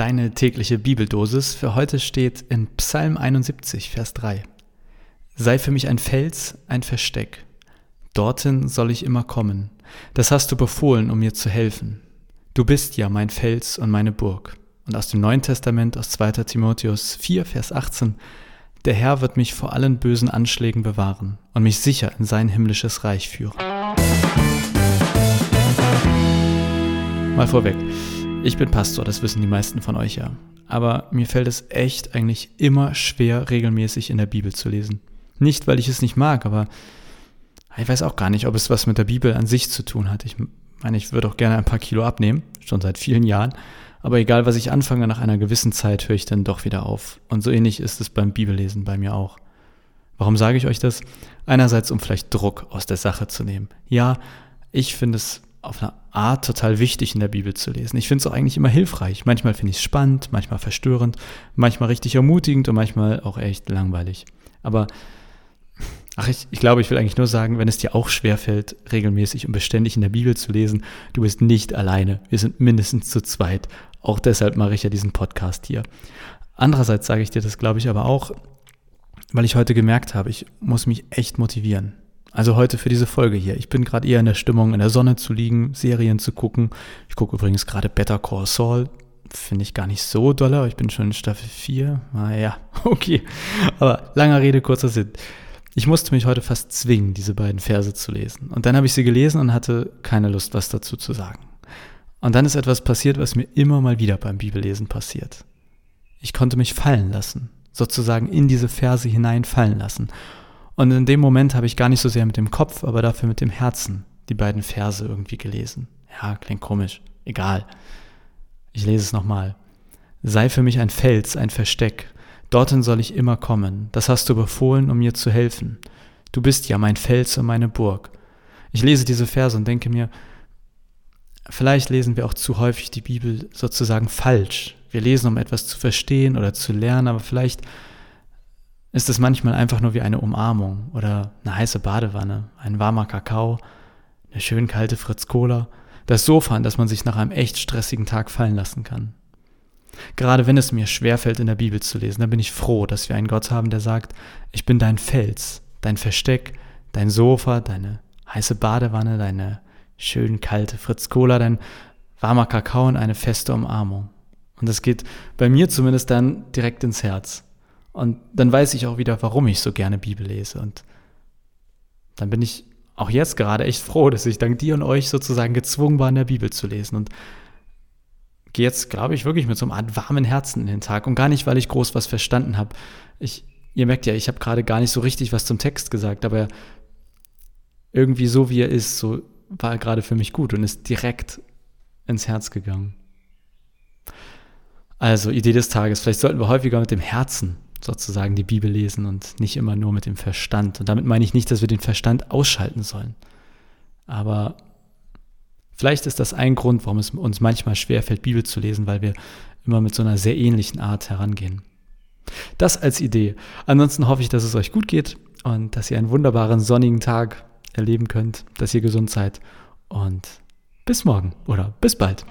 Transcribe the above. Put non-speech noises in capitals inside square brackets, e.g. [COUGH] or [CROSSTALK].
Deine tägliche Bibeldosis für heute steht in Psalm 71, Vers 3. Sei für mich ein Fels, ein Versteck. Dorthin soll ich immer kommen. Das hast du befohlen, um mir zu helfen. Du bist ja mein Fels und meine Burg. Und aus dem Neuen Testament, aus 2. Timotheus 4, Vers 18, der Herr wird mich vor allen bösen Anschlägen bewahren und mich sicher in sein himmlisches Reich führen. Mal vorweg. Ich bin Pastor, das wissen die meisten von euch ja. Aber mir fällt es echt eigentlich immer schwer, regelmäßig in der Bibel zu lesen. Nicht, weil ich es nicht mag, aber ich weiß auch gar nicht, ob es was mit der Bibel an sich zu tun hat. Ich meine, ich würde auch gerne ein paar Kilo abnehmen, schon seit vielen Jahren. Aber egal, was ich anfange, nach einer gewissen Zeit höre ich dann doch wieder auf. Und so ähnlich ist es beim Bibellesen bei mir auch. Warum sage ich euch das? Einerseits, um vielleicht Druck aus der Sache zu nehmen. Ja, ich finde es auf eine Art total wichtig in der Bibel zu lesen. Ich finde es auch eigentlich immer hilfreich. Manchmal finde ich es spannend, manchmal verstörend, manchmal richtig ermutigend und manchmal auch echt langweilig. Aber ach, ich, ich glaube, ich will eigentlich nur sagen, wenn es dir auch schwerfällt, regelmäßig und beständig in der Bibel zu lesen, du bist nicht alleine. Wir sind mindestens zu zweit. Auch deshalb mache ich ja diesen Podcast hier. Andererseits sage ich dir das, glaube ich, aber auch, weil ich heute gemerkt habe, ich muss mich echt motivieren. Also heute für diese Folge hier. Ich bin gerade eher in der Stimmung, in der Sonne zu liegen, Serien zu gucken. Ich gucke übrigens gerade Better Call Saul. Finde ich gar nicht so doll, aber ich bin schon in Staffel 4. Naja, [LAUGHS] okay. Aber langer Rede, kurzer Sinn. Ich musste mich heute fast zwingen, diese beiden Verse zu lesen. Und dann habe ich sie gelesen und hatte keine Lust, was dazu zu sagen. Und dann ist etwas passiert, was mir immer mal wieder beim Bibellesen passiert. Ich konnte mich fallen lassen, sozusagen in diese Verse hineinfallen lassen. Und in dem Moment habe ich gar nicht so sehr mit dem Kopf, aber dafür mit dem Herzen die beiden Verse irgendwie gelesen. Ja, klingt komisch. Egal. Ich lese es nochmal. Sei für mich ein Fels, ein Versteck. Dorthin soll ich immer kommen. Das hast du befohlen, um mir zu helfen. Du bist ja mein Fels und meine Burg. Ich lese diese Verse und denke mir, vielleicht lesen wir auch zu häufig die Bibel sozusagen falsch. Wir lesen, um etwas zu verstehen oder zu lernen, aber vielleicht ist es manchmal einfach nur wie eine Umarmung oder eine heiße Badewanne, ein warmer Kakao, eine schön kalte Fritz Cola, das Sofa, an das man sich nach einem echt stressigen Tag fallen lassen kann. Gerade wenn es mir schwerfällt, in der Bibel zu lesen, dann bin ich froh, dass wir einen Gott haben, der sagt, ich bin dein Fels, dein Versteck, dein Sofa, deine heiße Badewanne, deine schön kalte Fritz Cola, dein warmer Kakao und eine feste Umarmung. Und das geht bei mir zumindest dann direkt ins Herz. Und dann weiß ich auch wieder, warum ich so gerne Bibel lese. Und dann bin ich auch jetzt gerade echt froh, dass ich dank dir und euch sozusagen gezwungen war, in der Bibel zu lesen. Und gehe jetzt, glaube ich, wirklich mit so einer Art warmen Herzen in den Tag. Und gar nicht, weil ich groß was verstanden habe. Ich, ihr merkt ja, ich habe gerade gar nicht so richtig was zum Text gesagt, aber irgendwie so, wie er ist, so war er gerade für mich gut und ist direkt ins Herz gegangen. Also, Idee des Tages. Vielleicht sollten wir häufiger mit dem Herzen sozusagen die Bibel lesen und nicht immer nur mit dem Verstand. Und damit meine ich nicht, dass wir den Verstand ausschalten sollen. Aber vielleicht ist das ein Grund, warum es uns manchmal schwerfällt, Bibel zu lesen, weil wir immer mit so einer sehr ähnlichen Art herangehen. Das als Idee. Ansonsten hoffe ich, dass es euch gut geht und dass ihr einen wunderbaren sonnigen Tag erleben könnt, dass ihr gesund seid und bis morgen oder bis bald.